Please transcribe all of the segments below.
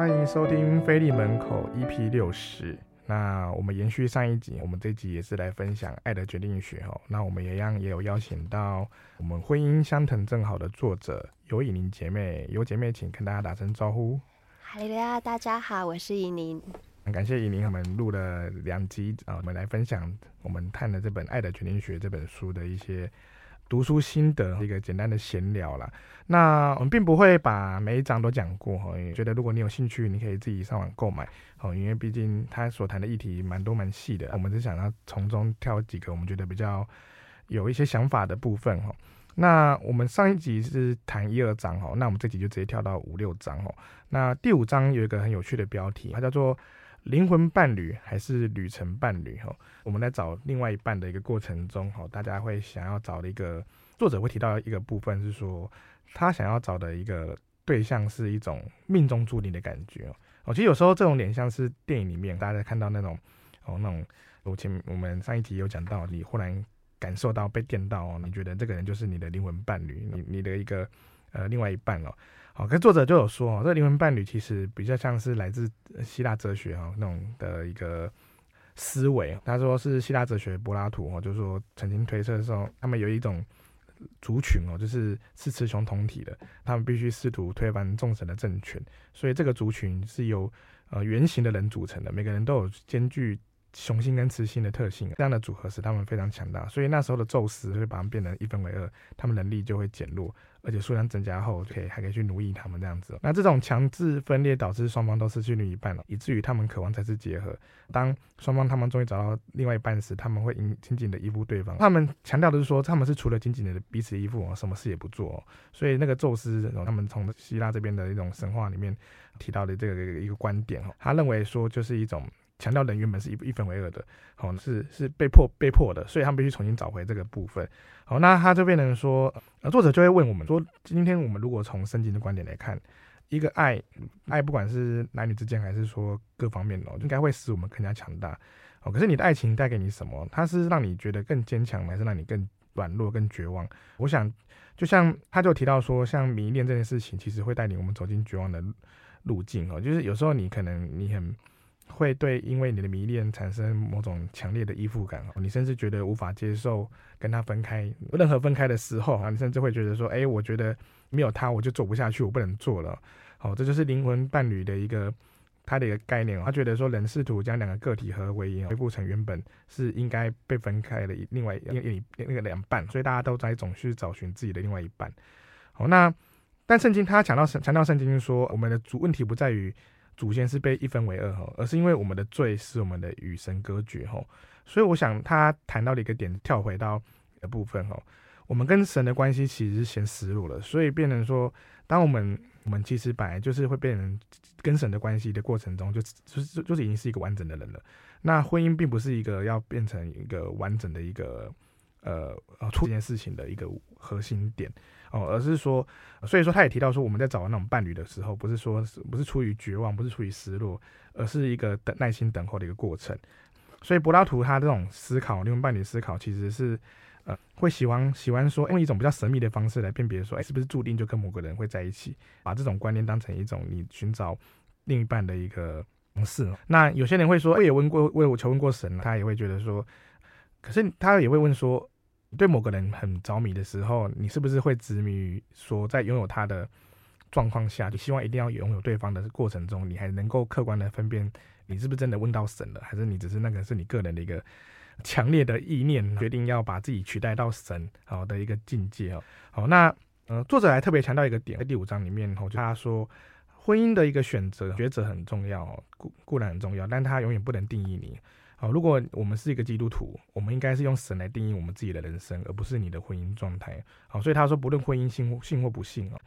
欢迎收听《菲利门口》EP 六十。那我们延续上一集，我们这集也是来分享《爱的决定学》哈。那我们也一样也有邀请到我们婚姻相疼正好的作者尤以宁姐妹，尤姐妹，请跟大家打声招呼。哈喽呀，大家好，我是以宁。感谢以宁，我们录了两集啊，我们来分享我们看的这本《爱的决定学》这本书的一些。读书心得一个简单的闲聊啦。那我们并不会把每一章都讲过哈，因为觉得如果你有兴趣，你可以自己上网购买哦。因为毕竟他所谈的议题蛮多蛮细的，我们是想要从中挑几个我们觉得比较有一些想法的部分哈。那我们上一集是谈一二章哈，那我们这集就直接跳到五六章哈。那第五章有一个很有趣的标题，它叫做。灵魂伴侣还是旅程伴侣？哈，我们在找另外一半的一个过程中，哈，大家会想要找的一个作者会提到一个部分是说，他想要找的一个对象是一种命中注定的感觉哦。其实有时候这种脸像是电影里面大家看到那种哦，那种我前我们上一集有讲到，你忽然感受到被电到哦，你觉得这个人就是你的灵魂伴侣，你你的一个呃另外一半哦。好，跟作者就有说哦，这个灵魂伴侣其实比较像是来自希腊哲学哈那种的一个思维。他说是希腊哲学柏拉图哦，就是说曾经推测说，他们有一种族群哦，就是是雌雄同体的，他们必须试图推翻众神的政权，所以这个族群是由呃圆形的人组成的，每个人都有兼具雄性跟雌性的特性，这样的组合使他们非常强大，所以那时候的宙斯会把他们变成一分为二，他们能力就会减弱。而且数量增加后，可以还可以去奴役他们这样子。那这种强制分裂导致双方都失去另一半了，以至于他们渴望再次结合。当双方他们终于找到另外一半时，他们会紧紧紧的依附对方。他们强调的是说，他们是除了紧紧的彼此依附，什么事也不做。所以那个宙斯，他们从希腊这边的一种神话里面提到的这个一个观点哦，他认为说就是一种。强调人原本是一一分为二的，好，是是被迫被迫的，所以他们必须重新找回这个部分。好，那他就变成说，呃，作者就会问我们说，今天我们如果从圣经的观点来看，一个爱，爱不管是男女之间，还是说各方面哦，应该会使我们更加强大。哦，可是你的爱情带给你什么？它是让你觉得更坚强，还是让你更软弱、更绝望？我想，就像他就提到说，像迷恋这件事情，其实会带领我们走进绝望的路径哦。就是有时候你可能你很。会对因为你的迷恋产生某种强烈的依附感哦，你甚至觉得无法接受跟他分开。任何分开的时候啊，你甚至会觉得说，哎，我觉得没有他我就做不下去，我不能做了。好，这就是灵魂伴侣的一个他的一个概念。他觉得说，人试图将两个个体合为一，恢复成原本是应该被分开的另外一一那个两半，所以大家都在总去找寻自己的另外一半。好，那但圣经他强调强调圣经说，我们的主问题不在于。祖先是被一分为二哈，而是因为我们的罪是我们的与神隔绝哈，所以我想他谈到了一个点，跳回到的部分哈，我们跟神的关系其实是先失落了，所以变成说，当我们我们其实本来就是会变成跟神的关系的过程中，就就是就是已经是一个完整的人了。那婚姻并不是一个要变成一个完整的一个呃呃出这件事情的一个核心点。哦，而是说，所以说他也提到说，我们在找那种伴侣的时候，不是说不是出于绝望，不是出于失落，而是一个等耐心等候的一个过程。所以柏拉图他这种思考，灵魂伴侣思考，其实是呃会喜欢喜欢说用一种比较神秘的方式来辨别说，哎，是不是注定就跟某个人会在一起，把这种观念当成一种你寻找另一半的一个方式。那有些人会说，我也问过，为我求问过神，他也会觉得说，可是他也会问说。对某个人很着迷的时候，你是不是会执迷于说，在拥有他的状况下，就希望一定要拥有对方的过程中，你还能够客观的分辨你是不是真的问到神了，还是你只是那个是你个人的一个强烈的意念，决定要把自己取代到神好的一个境界哦。好，那呃，作者还特别强调一个点，在第五章里面，就他说婚姻的一个选择抉择很重要，固固然很重要，但他永远不能定义你。好，如果我们是一个基督徒，我们应该是用神来定义我们自己的人生，而不是你的婚姻状态。好，所以他说，不论婚姻幸幸或不幸啊，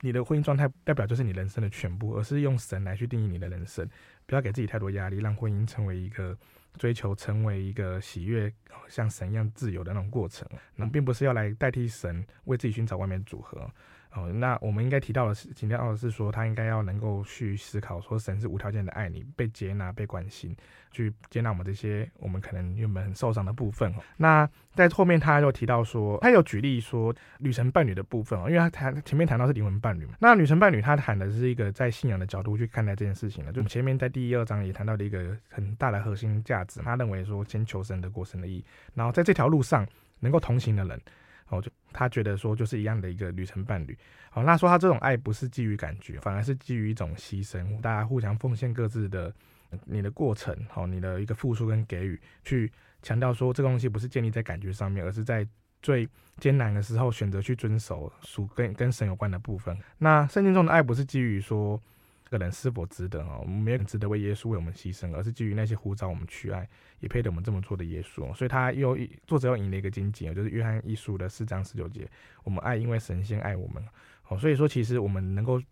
你的婚姻状态代表就是你人生的全部，而是用神来去定义你的人生。不要给自己太多压力，让婚姻成为一个追求，成为一个喜悦，像神一样自由的那种过程。那并不是要来代替神为自己寻找外面组合。哦，那我们应该提到的是，提到的是说，他应该要能够去思考，说神是无条件的爱你，被接纳、被关心，去接纳我们这些我们可能原本很受伤的部分。那在后面他又提到说，他有举例说旅程伴侣的部分哦，因为他谈前面谈到是灵魂伴侣嘛，那旅程伴侣他谈的是一个在信仰的角度去看待这件事情了，就前面在第一二章也谈到的一个很大的核心价值，他认为说先求神的过神的义，然后在这条路上能够同行的人。哦，就他觉得说就是一样的一个旅程伴侣。好，那说他这种爱不是基于感觉，反而是基于一种牺牲，大家互相奉献各自的你的过程，好，你的一个付出跟给予，去强调说这个东西不是建立在感觉上面，而是在最艰难的时候选择去遵守属跟跟神有关的部分。那圣经中的爱不是基于说。这个人是否值得啊？我们没有人值得为耶稣为我们牺牲，而是基于那些呼召我们去爱，也配得我们这么做的耶稣。所以他又作者又引了一个经节，就是约翰一书的四章十九节：我们爱，因为神先爱我们。哦，所以说其实我们能够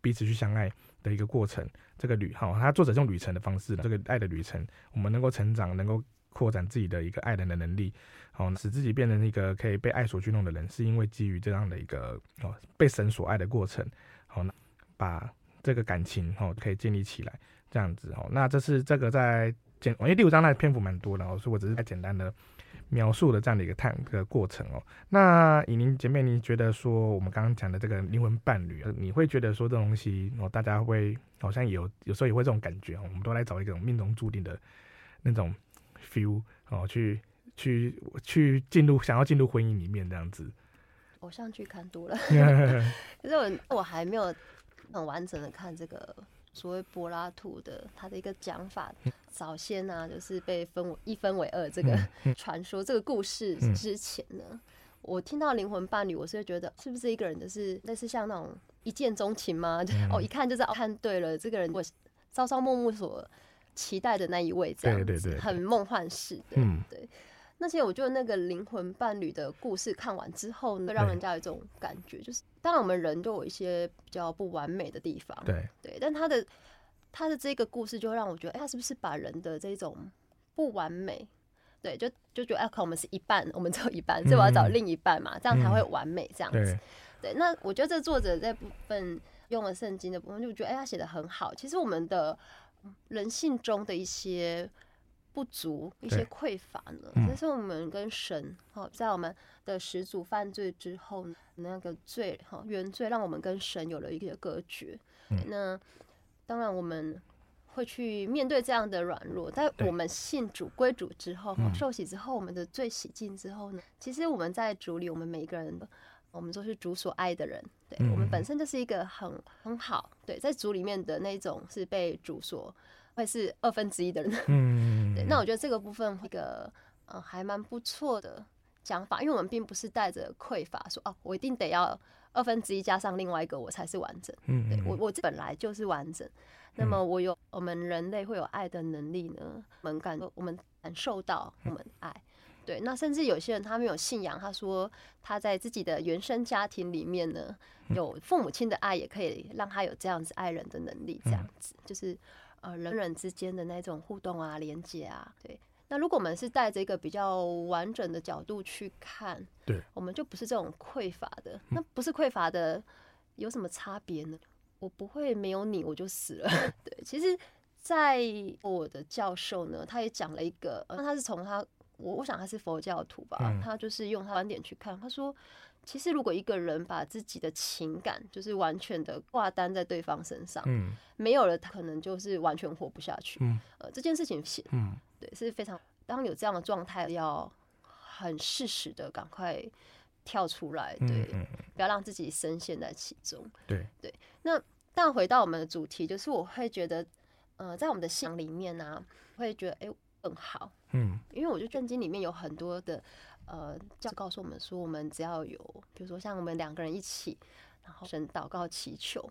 彼此去相爱的一个过程，这个旅哈，他作者用旅程的方式，这个爱的旅程，我们能够成长，能够扩展自己的一个爱人的能力，好，使自己变成一个可以被爱所驱动的人，是因为基于这样的一个哦被神所爱的过程。好，那把。这个感情哦，可以建立起来，这样子哦。那这是这个在简，因为第五章它的篇幅蛮多的哦，所以我只是在简单的描述了这样的一个探一个过程哦。那以您姐妹，您觉得说我们刚刚讲的这个灵魂伴侣，你会觉得说这东西哦，大家会好像有有时候也会这种感觉哦，我们都来找一种命中注定的那种 feel 哦，去去去进入想要进入婚姻里面这样子。偶像剧看多了，可是我我还没有。很完整的看这个所谓柏拉图的他的一个讲法，早先呢、啊、就是被分为一分为二这个传说这个故事之前呢，我听到灵魂伴侣，我是会觉得是不是一个人就是类似像那种一见钟情吗？哦，一看就是看对了，这个人我朝朝暮暮所期待的那一位，这样子很梦幻式的，对。那些我觉得那个灵魂伴侣的故事看完之后呢，会让人家有一种感觉，就是当然我们人都有一些比较不完美的地方，对对，但他的他的这个故事就会让我觉得，哎，他是不是把人的这种不完美，对，就就觉得哎，可能我们是一半，我们只有一半，所以我要找另一半嘛，这样才会完美这样子。对，那我觉得这作者这部分用了圣经的部分，就觉得哎，他写的很好。其实我们的人性中的一些。不足一些匮乏呢，这是我们跟神哈，在我们的始祖犯罪之后，那个罪哈原罪，让我们跟神有了一个隔绝。那当然我们会去面对这样的软弱，在我们信主归主之后，受洗之后，我们的罪洗净之后呢，其实我们在主里，我们每一个人，我们都是主所爱的人。对，我们本身就是一个很很好，对，在主里面的那种是被主所。会是二分之一的人，嗯，对，那我觉得这个部分一个呃还蛮不错的讲法，因为我们并不是带着匮乏说哦，我一定得要二分之一加上另外一个我才是完整，嗯，对我我本来就是完整，那么我有我们人类会有爱的能力呢，我们感我们感受到我们爱，对，那甚至有些人他没有信仰，他说他在自己的原生家庭里面呢，有父母亲的爱也可以让他有这样子爱人的能力，这样子。就是。呃，人人之间的那种互动啊、连接啊，对。那如果我们是带着一个比较完整的角度去看，对，我们就不是这种匮乏的。那不是匮乏的，有什么差别呢？我不会没有你我就死了。对，其实，在我的教授呢，他也讲了一个，呃，他是从他，我我想他是佛教徒吧，他就是用他观点去看，他说。其实，如果一个人把自己的情感就是完全的挂单在对方身上，嗯，没有了，他可能就是完全活不下去。嗯，呃，这件事情是，嗯，对，是非常，当有这样的状态，要很适时的赶快跳出来，对，嗯，不要让自己深陷在其中。对，对。那但回到我们的主题，就是我会觉得，呃，在我们的信仰里面呢，啊，会觉得哎更好，嗯，因为我觉得圣经里面有很多的。呃，教告诉我们说，我们只要有，比如说像我们两个人一起，然后神祷告祈求，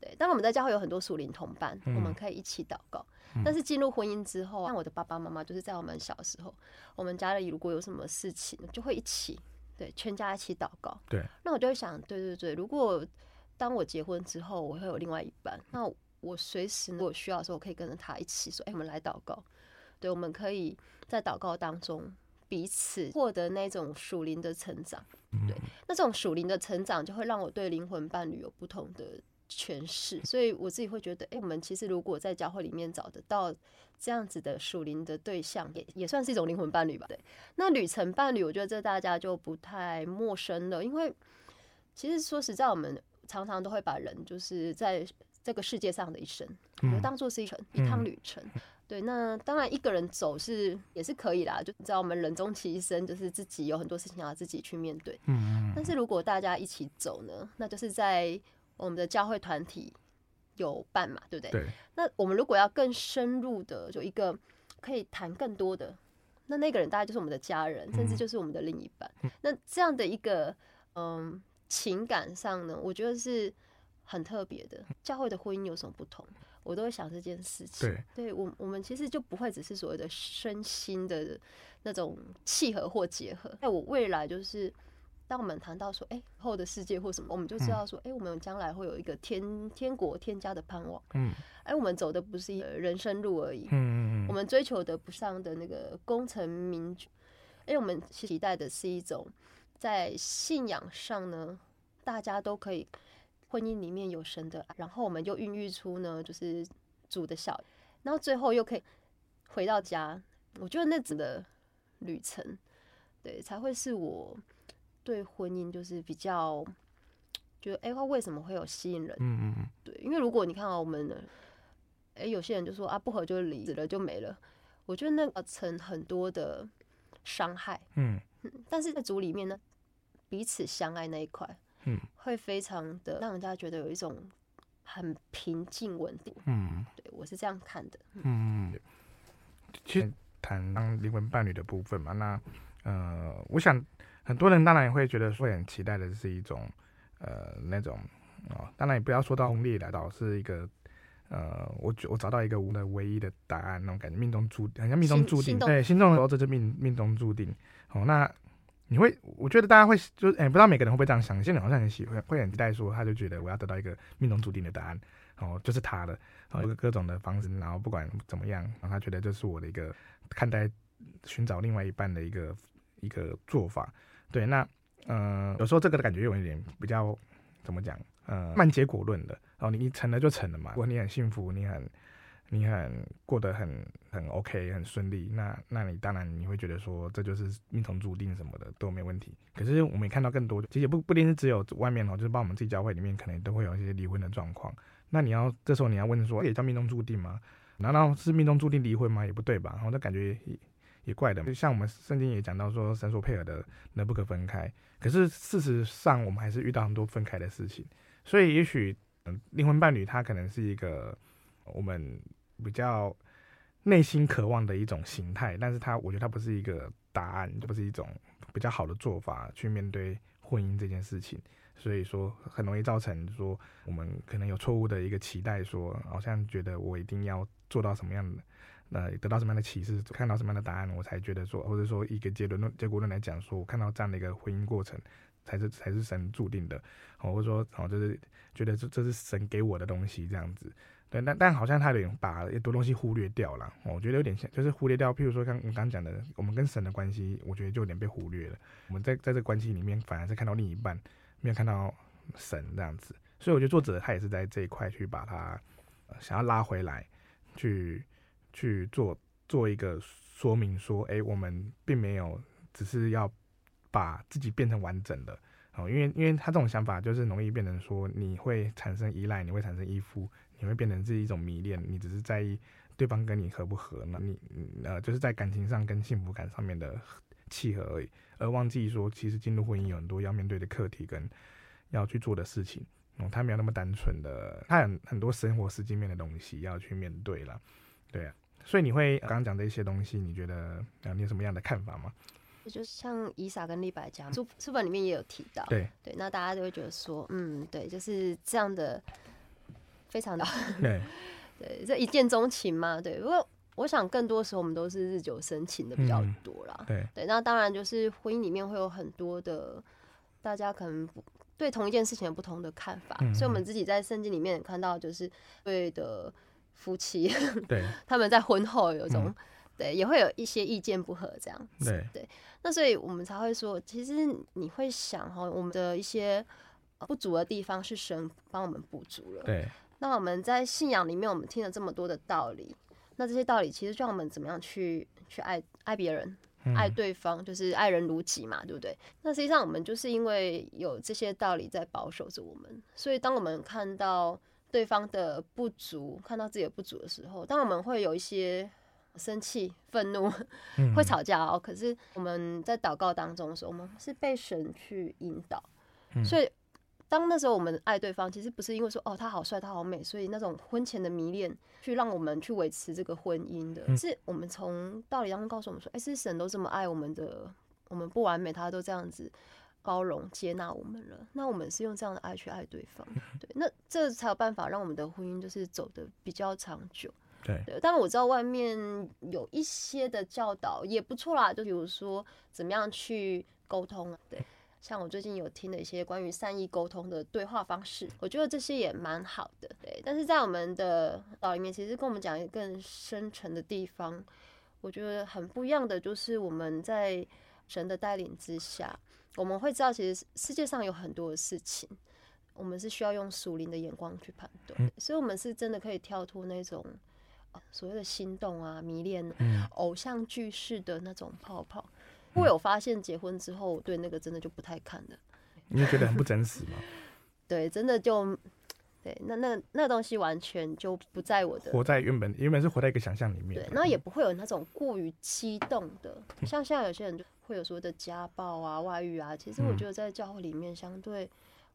对。但我们在教会有很多属灵同伴，我们可以一起祷告。但是进入婚姻之后，像我的爸爸妈妈，就是在我们小时候，我们家里如果有什么事情，就会一起，对，全家一起祷告。对。那我就会想，对对对，如果当我结婚之后，我会有另外一半，那我随时如果需要的时候，我可以跟着他一起说，哎，我们来祷告。对，我们可以在祷告当中。彼此获得那种属灵的成长。嗯、对，那这种属灵的成长就会让我对灵魂伴侣有不同的诠释。所以我自己会觉得，哎、欸，我们其实如果在教会里面找得到这样子的属灵的对象，也也算是一种灵魂伴侣吧。对，那旅程伴侣，我觉得这大家就不太陌生了，因为其实说实在，我们常常都会把人就是在这个世界上的一生，就当做是一程、嗯、一趟旅程。对，那当然一个人走是也是可以啦，就你知道我们人终其一生，就是自己有很多事情要自己去面对。嗯，但是如果大家一起走呢，那就是在我们的教会团体有伴嘛，对不对？对。那我们如果要更深入的，就一个可以谈更多的，那那个人大概就是我们的家人，甚至就是我们的另一半。嗯、那这样的一个嗯情感上呢，我觉得是很特别的。教会的婚姻有什么不同？我都会想这件事情。对，对我我们其实就不会只是所谓的身心的那种契合或结合。在，我未来就是，当我们谈到说，哎，后的世界或什么，我们就知道说，哎、嗯，我们将来会有一个天天国天家的盼望。嗯，哎，我们走的不是一个人生路而已。嗯嗯嗯，我们追求的不上的那个功成名就，哎，我们期待的是一种在信仰上呢，大家都可以。婚姻里面有神的爱，然后我们就孕育出呢，就是主的小，然后最后又可以回到家。我觉得那子的旅程，对，才会是我对婚姻就是比较觉得，哎，他为什么会有吸引人？嗯嗯对，因为如果你看到我们的，哎，有些人就说啊，不合就离，死了就没了。我觉得那个成很多的伤害。嗯嗯，但是在主里面呢，彼此相爱那一块。嗯，会非常的让人家觉得有一种很平静稳定。嗯，对我是这样看的。嗯，其实谈当灵魂伴侣的部分嘛，那呃，我想很多人当然也会觉得说很期待的是一种呃那种哦，当然也不要说到红利来到是一个呃，我我找到一个我的唯一的答案那种感觉，命中注定，好像命中注定，对，心动的时候这就命命中注定。哦，那。你会，我觉得大家会就哎、欸，不知道每个人会不会这样想。有些人好像很喜欢，会很期待说，他就觉得我要得到一个命中注定的答案，哦，就是他的，哦，有各种的方式，然后不管怎么样，然后他觉得这是我的一个看待寻找另外一半的一个一个做法。对，那嗯、呃，有时候这个的感觉有一点比较怎么讲，呃，慢结果论的。哦，你成了就成了嘛，如果你很幸福，你很。你很过得很很 OK，很顺利，那那你当然你会觉得说，这就是命中注定什么的都没问题。可是我们也看到更多，其实不不一定是只有外面哦，就是包括我们自己教会里面，可能都会有一些离婚的状况。那你要这时候你要问说，也叫命中注定吗？难道是命中注定离婚吗？也不对吧？然后这感觉也也怪的。就像我们圣经也讲到说，神所配合的人不可分开。可是事实上，我们还是遇到很多分开的事情。所以也许嗯，灵魂伴侣他可能是一个我们。比较内心渴望的一种形态，但是它，我觉得它不是一个答案，就不是一种比较好的做法去面对婚姻这件事情。所以说，很容易造成说我们可能有错误的一个期待，说好像觉得我一定要做到什么样的，呃，得到什么样的启示，看到什么样的答案，我才觉得说，或者说一个结论论结果论来讲，说我看到这样的一个婚姻过程，才是才是神注定的，或者说，哦，就是觉得这这是神给我的东西这样子。对，但但好像他有点把很多东西忽略掉了，我觉得有点像，就是忽略掉，譬如说刚我刚讲的，我们跟神的关系，我觉得就有点被忽略了。我们在在这个关系里面，反而是看到另一半，没有看到神这样子。所以我觉得作者他也是在这一块去把他想要拉回来，去去做做一个说明，说，哎，我们并没有只是要把自己变成完整的，哦，因为因为他这种想法就是容易变成说，你会产生依赖，你会产生依附。你会变成是一种迷恋，你只是在意对方跟你合不合，那你呃就是在感情上跟幸福感上面的契合而已，而忘记说其实进入婚姻有很多要面对的课题跟要去做的事情，嗯，他没有那么单纯的，他有很多生活实际面的东西要去面对了，对啊，所以你会刚刚讲的一些东西，你觉得啊你有什么样的看法吗？就像伊莎跟立白讲书书本里面也有提到，对对，那大家就会觉得说，嗯，对，就是这样的。非常的对，对，这一见钟情嘛，对。不过我想更多时候我们都是日久生情的比较多啦，对对。那当然就是婚姻里面会有很多的，大家可能对同一件事情有不同的看法，所以我们自己在圣经里面看到，就是对的夫妻，对，他们在婚后有种对，也会有一些意见不合这样子。对对，那所以我们才会说，其实你会想哈，我们的一些不足的地方是神帮我们补足了。对。那我们在信仰里面，我们听了这么多的道理，那这些道理其实就让我们怎么样去去爱爱别人。爱对方就是爱人如己嘛，对不对？那实际上我们就是因为有这些道理在保守着我们，所以当我们看到对方的不足，看到自己的不足的时候，当我们会有一些生气、愤怒，会吵架哦。可是我们在祷告当中的时候，我们是被神去引导，所以。当那时候我们爱对方，其实不是因为说哦他好帅他好美，所以那种婚前的迷恋去让我们去维持这个婚姻的，是我们从道理当中告诉我们说，哎，是神都这么爱我们的，我们不完美，他都这样子包容接纳我们了，那我们是用这样的爱去爱对方，对，那这才有办法让我们的婚姻就是走的比较长久，对，对。当然我知道外面有一些的教导也不错啦，就比如说怎么样去沟通啊，对。像我最近有听的一些关于善意沟通的对话方式，我觉得这些也蛮好的。对，但是在我们的岛里面，其实跟我们讲一个更深层的地方，我觉得很不一样的，就是我们在神的带领之下，我们会知道，其实世界上有很多的事情，我们是需要用属灵的眼光去判断，所以我们是真的可以跳脱那种所谓的心动啊、迷恋、偶像剧式的那种泡泡。我有发现，结婚之后，我对那个真的就不太看了。你会觉得很不真实吗？对，真的就，对，那那那东西完全就不在我的。活在原本原本是活在一个想象里面。对，然后也不会有那种过于激动的，像现在有些人就会有所谓的家暴啊、外遇啊。其实我觉得在教会里面，相对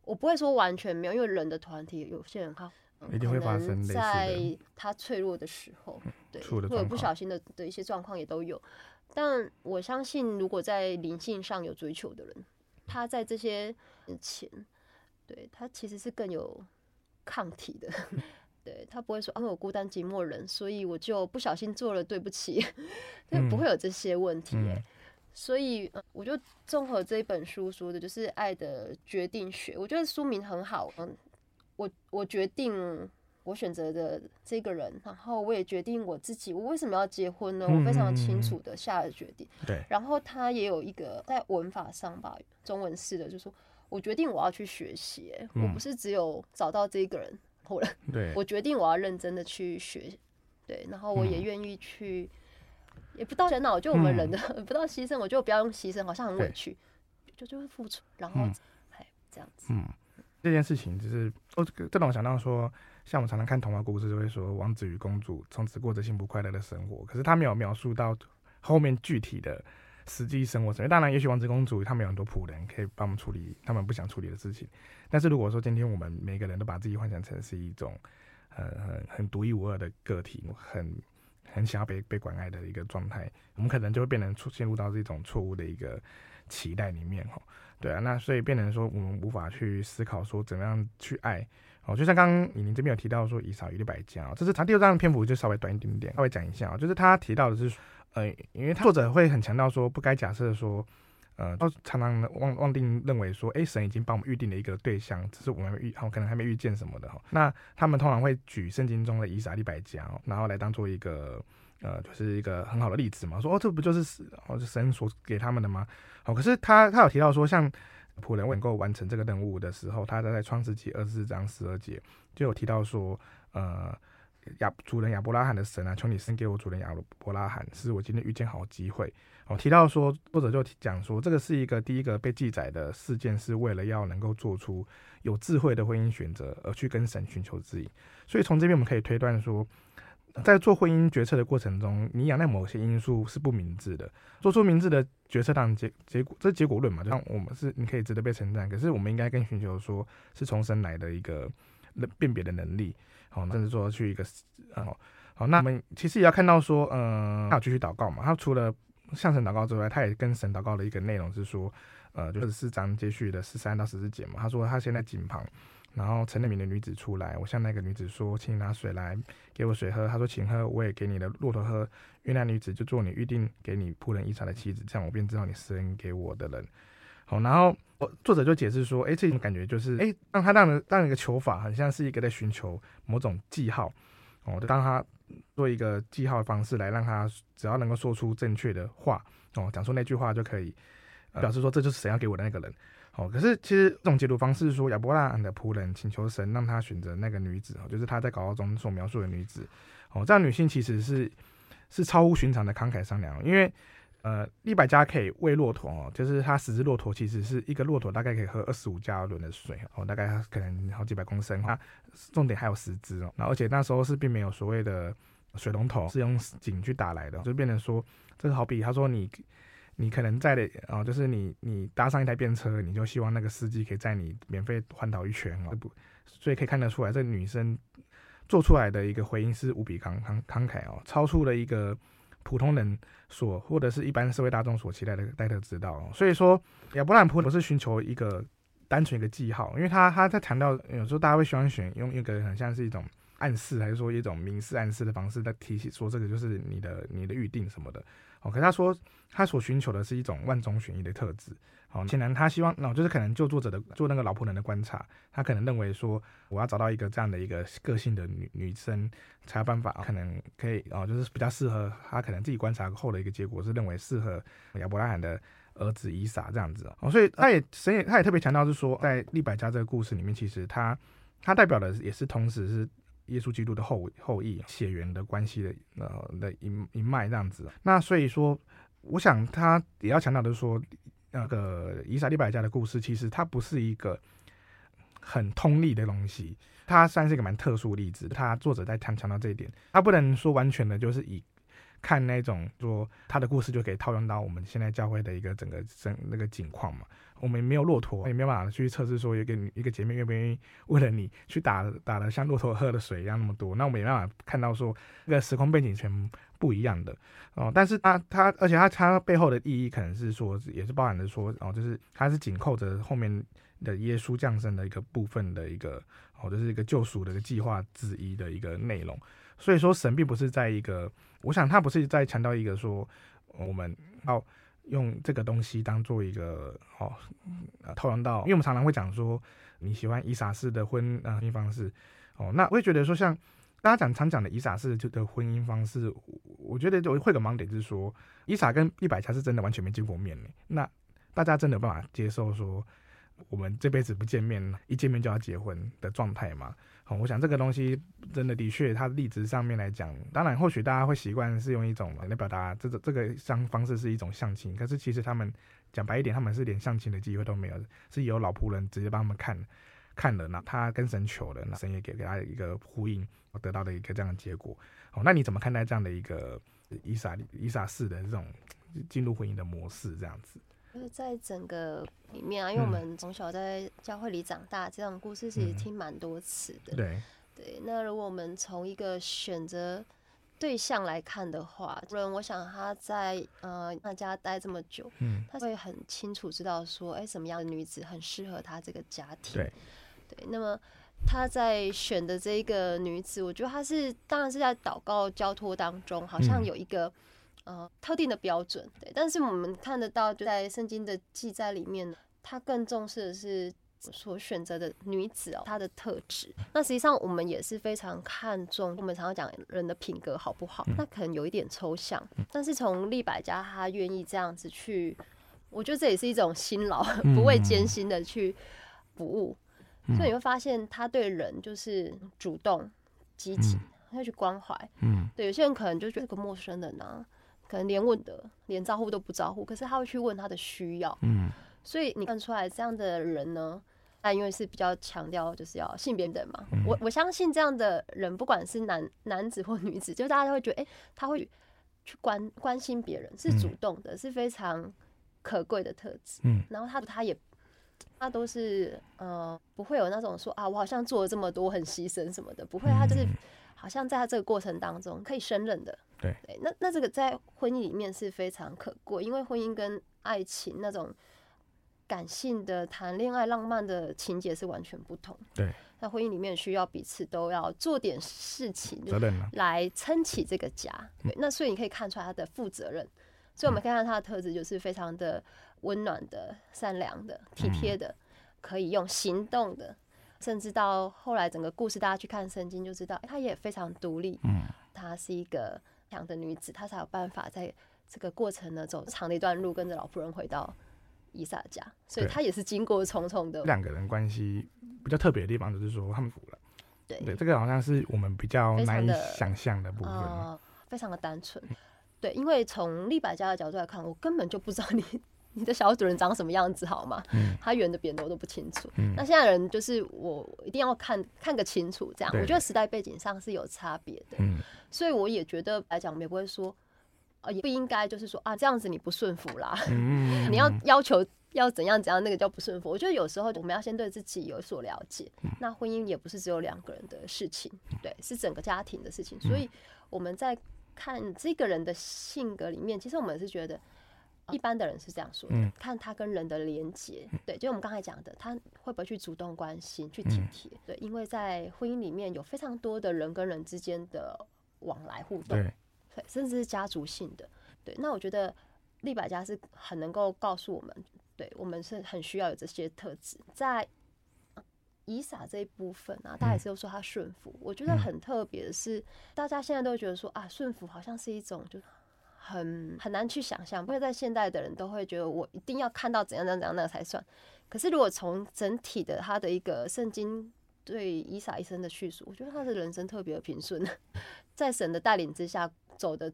我不会说完全没有，因为人的团体有些人他一定会发生在他脆弱的时候，对，或者不小心的的一些状况也都有。但我相信，如果在灵性上有追求的人，他在这些前，对他其实是更有抗体的。对他不会说啊，我孤单寂寞人，所以我就不小心做了，对不起，就不会有这些问题。所以，我就综合这一本书说的，就是《爱的决定学》，我觉得书名很好。嗯，我我决定。我选择的这个人，然后我也决定我自己，我为什么要结婚呢？我非常清楚的下了决定。对。然后他也有一个在文法上吧，中文式的，就是说我决定我要去学习，我不是只有找到这个人，后来，对。我决定我要认真的去学，对。然后我也愿意去，也不到人脑，就我们人的 不到牺牲，我就不要用牺牲，好像很委屈，就就会付出，然后哎这样子。嗯，这件事情就是，哦，这让我想到说。像我们常常看童话故事，就会说王子与公主从此过着幸福快乐的生活。可是他没有描述到后面具体的实际生活。当然，也许王子公主他们有很多仆人可以帮我们处理他们不想处理的事情。但是如果说今天我们每个人都把自己幻想成是一种很很很独一无二的个体，很很想要被被关爱的一个状态，我们可能就会变成陷入到这种错误的一个期待里面。哦，对啊，那所以变成说我们无法去思考说怎么样去爱。哦，就像刚刚以宁这边有提到说以扫以利百加，这是他第二章的篇幅就稍微短一点点，稍微讲一下啊，就是他提到的是，呃，因为他作者会很强调说，不该假设说，呃，都常常妄妄定认为说，哎，神已经帮我们预定了一个对象，只是我们预，好可能还没遇见什么的哈。那他们通常会举圣经中的以扫以利百加，然后来当做一个，呃，就是一个很好的例子嘛，说哦，这不就是哦，是神所给他们的吗？好，可是他他有提到说像。仆人能够完成这个任务的时候，他在创世纪二十四章十二节就有提到说，呃，亚主人亚伯拉罕的神啊，求你生给我主人亚伯拉罕，是我今天遇见好机会。哦，提到说，作者就讲说，这个是一个第一个被记载的事件，是为了要能够做出有智慧的婚姻选择，而去跟神寻求指引。所以从这边我们可以推断说。在做婚姻决策的过程中，你仰赖某些因素是不明智的。做出明智的决策，当然结结果这结果论嘛，就像我们是你可以值得被称赞，可是我们应该更寻求说是从神来的一个辨别的能力，好，甚至说去一个呃好，那我们其实也要看到说，嗯、呃，他有继续祷告嘛，他除了向神祷告之外，他也跟神祷告的一个内容是说，呃，就是四章接续的十三到十四节嘛，他说他现在井旁。然后城里面的女子出来，我向那个女子说：“请你拿水来给我水喝。”她说：“请喝，我也给你的骆驼喝。”因为那女子就做你预定给你仆人遗产的妻子，这样我便知道你是给我的人。好，然后作者就解释说：“哎，这种感觉就是，哎，让他让人让一个求法，很像是一个在寻求某种记号。哦，就当他做一个记号的方式来让他只要能够说出正确的话哦，讲出那句话就可以，表示说这就是神要给我的那个人。哦，可是其实这种解读方式说亚伯拉罕的仆人请求神让他选择那个女子哦，就是他在祷告中所描述的女子。哦，这样女性其实是是超乎寻常的慷慨善良，因为呃利百加可以喂骆驼哦，就是他十只骆驼其实是一个骆驼大概可以喝二十五加仑的水哦，大概可能好几百公升。它重点还有十只哦，然后而且那时候是并没有所谓的水龙头，是用井去打来的，就变成说这个好比他说你。你可能载的啊，就是你你搭上一台便车，你就希望那个司机可以载你免费环岛一圈哦，不，所以可以看得出来，这女生做出来的一个回应是无比慷慷慷慨哦，超出了一个普通人所或者是一般社会大众所期待的待特之道哦。所以说，亚伯兰普不是寻求一个单纯一个记号，因为他他在强调，有时候大家会喜欢选用一个很像是一种暗示，还是说一种明示暗示的方式在提醒说这个就是你的你的预定什么的。哦，可他说他所寻求的是一种万中选一的特质。哦，显然他希望，哦，就是可能就作者的做那个老婆人的观察，他可能认为说，我要找到一个这样的一个个性的女女生，才有办法，可能可以，哦，就是比较适合他可能自己观察后的一个结果是认为适合亚伯拉罕的儿子以撒这样子。哦，所以他也神也他也特别强调是说，在利百加这个故事里面，其实他他代表的也是同时是。耶稣基督的后后裔血缘的关系的呃的一一脉这样子，那所以说，我想他也要强调的是说，那个以撒利百家的故事，其实它不是一个很通例的东西，它算是一个蛮特殊例子。他作者在强强调这一点，他不能说完全的就是以看那种说他的故事就可以套用到我们现在教会的一个整个整那个景况嘛。我们没有骆驼，也没有办法去测试说一个一个姐妹愿不愿意为了你去打打了像骆驼喝的水一样那么多，那我们没办法看到说那个时空背景全不一样的哦。但是他他而且他他背后的意义可能是说也是包含着说哦，就是他是紧扣着后面的耶稣降生的一个部分的一个哦，就是一个救赎的一个计划之一的一个内容。所以说神并不是在一个，我想他不是在强调一个说我们要。用这个东西当做一个哦，呃，套用到，因为我们常常会讲说你喜欢以撒式的婚呃婚姻方式哦，那我会觉得说像大家讲常讲的以撒式的婚姻方式，我觉得就会有个盲点，就是说以撒跟一百加是真的完全没见过面呢，那大家真的有办法接受说我们这辈子不见面，一见面就要结婚的状态嘛？好，我想这个东西真的的确，它的例子上面来讲，当然或许大家会习惯是用一种来表达这个这个相方式是一种相亲，可是其实他们讲白一点，他们是连相亲的机会都没有，是由老仆人直接帮他们看看了，那他跟神求了，那神也给给他一个呼应，得到的一个这样的结果。好，那你怎么看待这样的一个以撒以撒式的这种进入婚姻的模式这样子？就是在整个里面啊，因为我们从小在教会里长大，这种故事其实听蛮多次的。嗯、对对，那如果我们从一个选择对象来看的话，人我想他在呃那家待这么久，嗯，他会很清楚知道说，哎、欸，什么样的女子很适合他这个家庭。对对，那么他在选的这一个女子，我觉得他是当然是在祷告交托当中，好像有一个。呃，特定的标准，对，但是我们看得到，就在圣经的记载里面，他更重视的是所选择的女子哦，她的特质。那实际上我们也是非常看重，我们常常讲人的品格好不好，那可能有一点抽象。但是从利百家他愿意这样子去，我觉得这也是一种辛劳，不畏艰辛的去服务。所以你会发现他对人就是主动积极，他会去关怀。嗯，对，有些人可能就觉得这个陌生人呢。可能连问的，连招呼都不招呼，可是他会去问他的需要。嗯，所以你看出来这样的人呢，他因为是比较强调就是要性别平等嘛。嗯、我我相信这样的人，不管是男男子或女子，就大家都会觉得，哎、欸，他会去关关心别人，是主动的，嗯、是非常可贵的特质。嗯，然后他他也他都是呃不会有那种说啊，我好像做了这么多很牺牲什么的，不会，他就是好像在他这个过程当中可以胜任的。对，对，那那这个在婚姻里面是非常可贵，因为婚姻跟爱情那种感性的谈恋爱、浪漫的情节是完全不同。对，在婚姻里面需要彼此都要做点事情，来撑起这个家。对，那所以你可以看出来他的负责任。所以我们看到他的特质就是非常的温暖的、善良的、体贴的，可以用行动的，甚至到后来整个故事大家去看圣经就知道，他也非常独立。嗯。他是一个强的女子，她才有办法在这个过程呢走长的一段路，跟着老夫人回到伊萨家。所以她也是经过重重的两个人关系比较特别的地方，就是说他们服了。对对，这个好像是我们比较难以想象的部分。呃，非常的单纯。对，因为从利百家的角度来看，我根本就不知道你你的小主人长什么样子，好吗？嗯，他圆的扁的我都不清楚。嗯，那现在人就是我一定要看看个清楚，这样我觉得时代背景上是有差别的。嗯，所以我也觉得来讲，也不会说，呃，也不应该就是说啊，这样子你不顺服啦。嗯，你要要求要怎样怎样，那个叫不顺服。我觉得有时候我们要先对自己有所了解。那婚姻也不是只有两个人的事情，对，是整个家庭的事情。所以我们在。看这个人的性格里面，其实我们是觉得，一般的人是这样说的：嗯、看他跟人的连接，对，就我们刚才讲的，他会不会去主动关心、去体贴？嗯、对，因为在婚姻里面有非常多的人跟人之间的往来互动，对，对，甚至是家族性的。对，那我觉得利百家是很能够告诉我们，对我们是很需要有这些特质在。以撒这一部分啊，大家也是都说他顺服。嗯、我觉得很特别的是，大家现在都觉得说啊，顺服好像是一种就很很难去想象。因为在现代的人都会觉得我一定要看到怎样怎样怎样那个才算。可是如果从整体的他的一个圣经对伊撒一生的叙述，我觉得他的人生特别的平顺，在神的带领之下走的，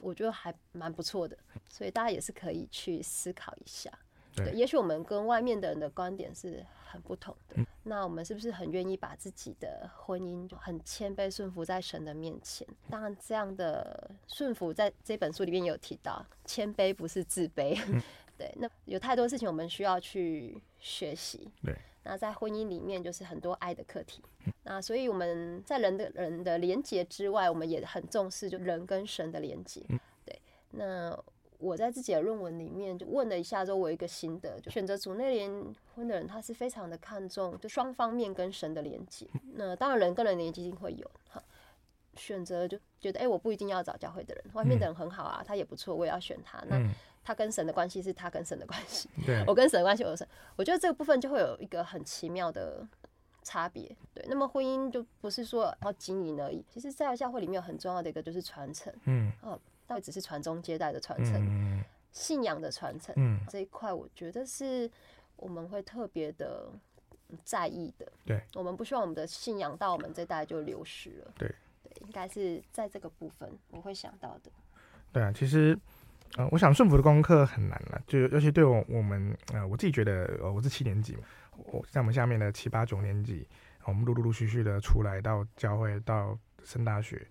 我觉得还蛮不错的。所以大家也是可以去思考一下。对，也许我们跟外面的人的观点是很不同的。嗯、那我们是不是很愿意把自己的婚姻就很谦卑顺服在神的面前？当然，这样的顺服在这本书里面有提到，谦卑不是自卑。嗯、对，那有太多事情我们需要去学习。对，那在婚姻里面就是很多爱的课题。嗯、那所以我们在人的人的连结之外，我们也很重视就人跟神的连结。嗯、对，那。我在自己的论文里面就问了一下，之后我一个心得，就选择主内联婚的人，他是非常的看重就双方面跟神的连接。那当然人跟人连接一定会有哈，选择就觉得哎、欸，我不一定要找教会的人，外面的人很好啊，他也不错，我也要选他。那他跟神的关系是他跟神的关系，对我跟神的关系我有神。我觉得这个部分就会有一个很奇妙的差别。对，那么婚姻就不是说要经营而已，其实，在教会里面有很重要的一个就是传承。嗯，哦。会只是传宗接代的传承，嗯、信仰的传承、嗯、这一块，我觉得是我们会特别的在意的。对，我们不希望我们的信仰到我们这代就流失了。对，对，应该是在这个部分我会想到的。对啊，其实，呃，我想顺服的功课很难了，就尤其对我我们，呃，我自己觉得，呃，我是七年级嘛，我在我们下面的七八九年级，我们陆陆陆续续的出来到教会，到升大学。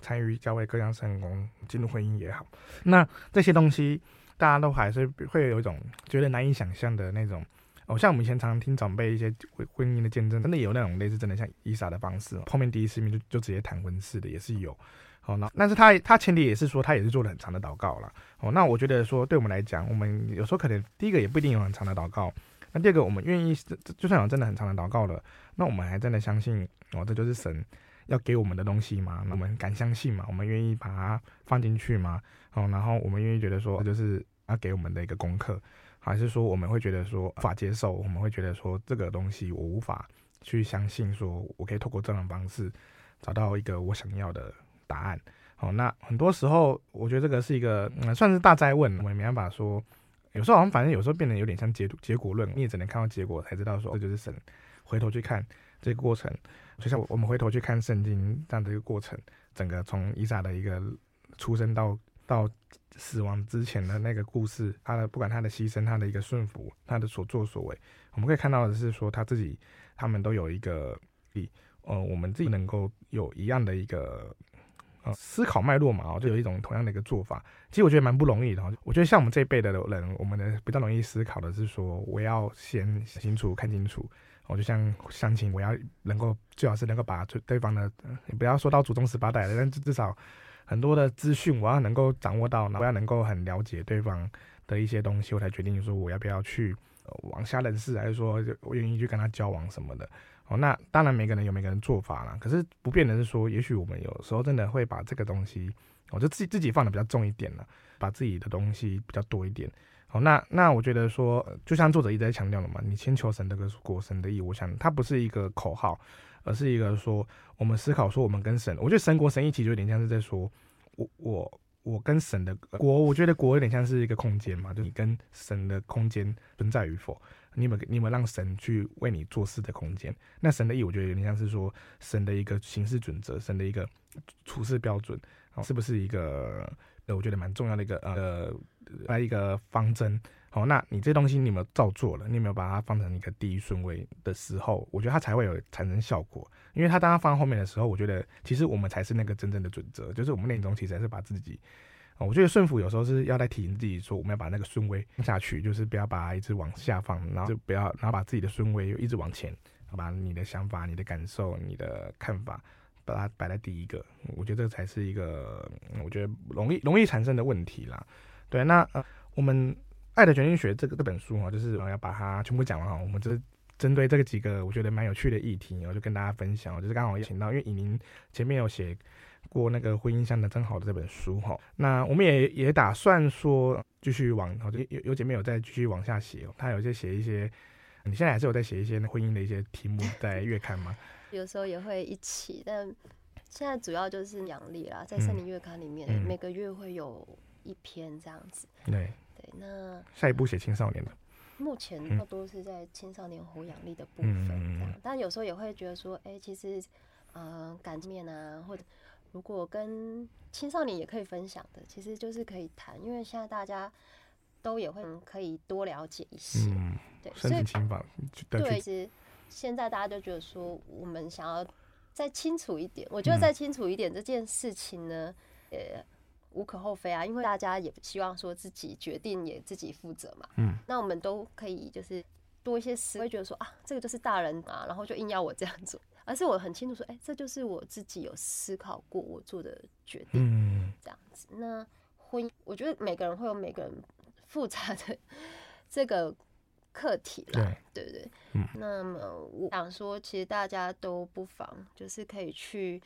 参与教会各项圣工，进入婚姻也好，那这些东西大家都还是会有一种觉得难以想象的那种。哦，像我们以前常常听长辈一些婚姻的见证，真的有那种类似真的像伊莎的方式，后面第一次面就就直接谈婚事的也是有。哦，那但是他他前提也是说他也是做了很长的祷告了。哦，那我觉得说对我们来讲，我们有时候可能第一个也不一定有很长的祷告，那第二个我们愿意就算有真的很长的祷告了，那我们还真的相信哦，这就是神。要给我们的东西嘛，那我们敢相信嘛？我们愿意把它放进去嘛？哦，然后我们愿意觉得说，这就是要给我们的一个功课，还是说我们会觉得说无法接受？我们会觉得说这个东西我无法去相信，说我可以透过这种方式找到一个我想要的答案。哦，那很多时候我觉得这个是一个嗯，算是大哉问，我们没办法说。有时候好像反正有时候变得有点像结结果论，你也只能看到结果才知道说这就是神。回头去看这个过程。就像我们回头去看圣经这样的一个过程，整个从伊撒的一个出生到到死亡之前的那个故事，他的不管他的牺牲，他的一个顺服，他的所作所为，我们可以看到的是说他自己，他们都有一个比呃我们自己能够有一样的一个呃思考脉络嘛，就有一种同样的一个做法。其实我觉得蛮不容易的。我觉得像我们这一辈的人，我们的比较容易思考的是说，我要先想清楚，看清楚。我就像相亲，我要能够最好是能够把对对方的，你不要说到祖宗十八代的，但至少很多的资讯我要能够掌握到，我要能够很了解对方的一些东西，我才决定说我要不要去往下认识，还是说我愿意去跟他交往什么的。哦，那当然每个人有每个人做法啦，可是不变的是说，也许我们有时候真的会把这个东西，我就自己自己放的比较重一点了，把自己的东西比较多一点。那那我觉得说，就像作者一直在强调的嘛，你先求神的个果，神的意。我想它不是一个口号，而是一个说我们思考说我们跟神，我觉得神国神意其实有点像是在说，我我我跟神的国，我觉得国有点像是一个空间嘛，就你跟神的空间存在与否，你有你有让神去为你做事的空间？那神的意，我觉得有点像是说神的一个行事准则，神的一个处事标准，是不是一个？呃，我觉得蛮重要的一个呃，来一个方针。好，那你这东西你有没有照做了？你有没有把它放成一个第一顺位的时候，我觉得它才会有产生效果。因为它当它放在后面的时候，我觉得其实我们才是那个真正的准则，就是我们内中其实还是把自己。我觉得顺服有时候是要在提醒自己说，我们要把那个顺位放下去，就是不要把它一直往下放，然后就不要，然后把自己的顺位又一直往前，把你的想法、你的感受、你的看法。把它摆在第一个，我觉得这才是一个，我觉得容易容易产生的问题啦。对，那呃，我们《爱的决定学》这个这本书哈，就是我要把它全部讲完哈。我们就是针对这个几个我觉得蛮有趣的议题，我就跟大家分享。就是刚好也请到，因为以宁前面有写过那个《婚姻相的真好》的这本书哈。那我们也也打算说继续往，就有有姐妹有在继续往下写，她有些写一些，你现在还是有在写一些婚姻的一些题目 在月刊吗？有时候也会一起，但现在主要就是阳历啦，在森林月刊里面，嗯、每个月会有一篇这样子。对对，那下一步写青少年的，目前差不多是在青少年活养力的部分这样，嗯、但有时候也会觉得说，哎、欸，其实，嗯、呃，感情面啊，或者如果跟青少年也可以分享的，其实就是可以谈，因为现在大家都也会可以多了解一些，嗯、对，所以对，其实。现在大家就觉得说，我们想要再清楚一点。我觉得再清楚一点这件事情呢，也无可厚非啊，因为大家也希望说自己决定也自己负责嘛。嗯，那我们都可以就是多一些思维，觉得说啊，这个就是大人啊，然后就硬要我这样做，而是我很清楚说，哎，这就是我自己有思考过我做的决定。嗯，这样子。那婚姻，我觉得每个人会有每个人复杂的 这个。课题啦，对不对，对？嗯，那么我想说，其实大家都不妨就是可以去，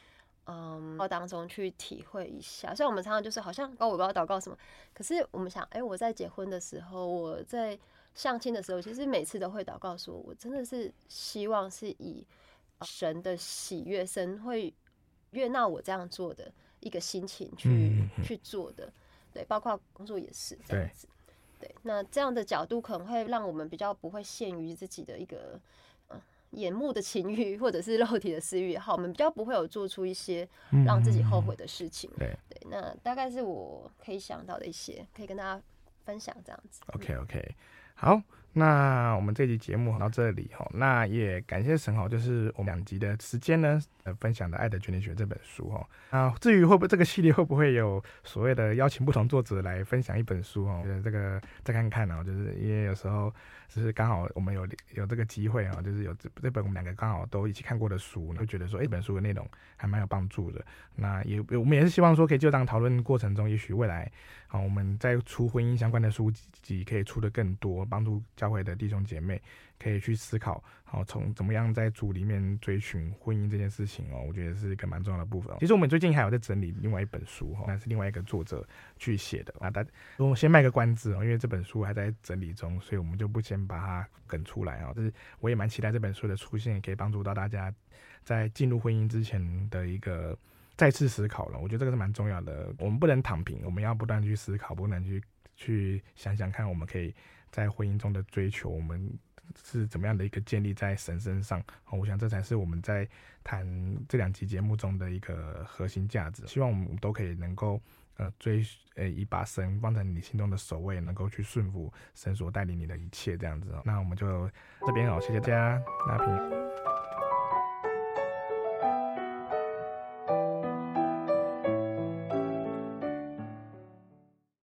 嗯，当中去体会一下。虽然我们常常就是好像哦，我不知道祷告什么，可是我们想，哎，我在结婚的时候，我在相亲的时候，其实每次都会祷告，说我真的是希望是以神的喜悦，神会悦纳我这样做的一个心情去、嗯、去做的。对，包括工作也是这样子。对，那这样的角度可能会让我们比较不会限于自己的一个呃眼目的情欲或者是肉体的私欲，好，我们比较不会有做出一些让自己后悔的事情。嗯、对对，那大概是我可以想到的一些，可以跟大家分享这样子。OK OK，好。那我们这集节目到这里哈，那也感谢神豪，就是我们两集的时间呢，呃，分享的《爱的决定学》这本书哈。啊，至于会不会这个系列会不会有所谓的邀请不同作者来分享一本书哈？觉得这个再看看啊，就是因为有时候只是刚好我们有有这个机会啊，就是有这这本我们两个刚好都一起看过的书，会觉得说，一本书的内容还蛮有帮助的。那也我们也是希望说，可以就当讨论过程中，也许未来啊，我们在出婚姻相关的书籍可以出的更多，帮助。教会的弟兄姐妹可以去思考，好，从怎么样在主里面追寻婚姻这件事情哦，我觉得是一个蛮重要的部分。其实我们最近还有在整理另外一本书哈，那是另外一个作者去写的啊。大家我先卖个关子哦，因为这本书还在整理中，所以我们就不先把它梗出来啊。就是我也蛮期待这本书的出现，也可以帮助到大家在进入婚姻之前的一个再次思考了。我觉得这个是蛮重要的。我们不能躺平，我们要不断去思考，不能去去想想看，我们可以。在婚姻中的追求，我们是怎么样的一个建立在神身上？我想这才是我们在谈这两期节目中的一个核心价值。希望我们都可以能够呃追呃以把神放在你心中的首位，能够去顺服神所带领你的一切这样子。那我们就这边哦，谢谢大家，那平。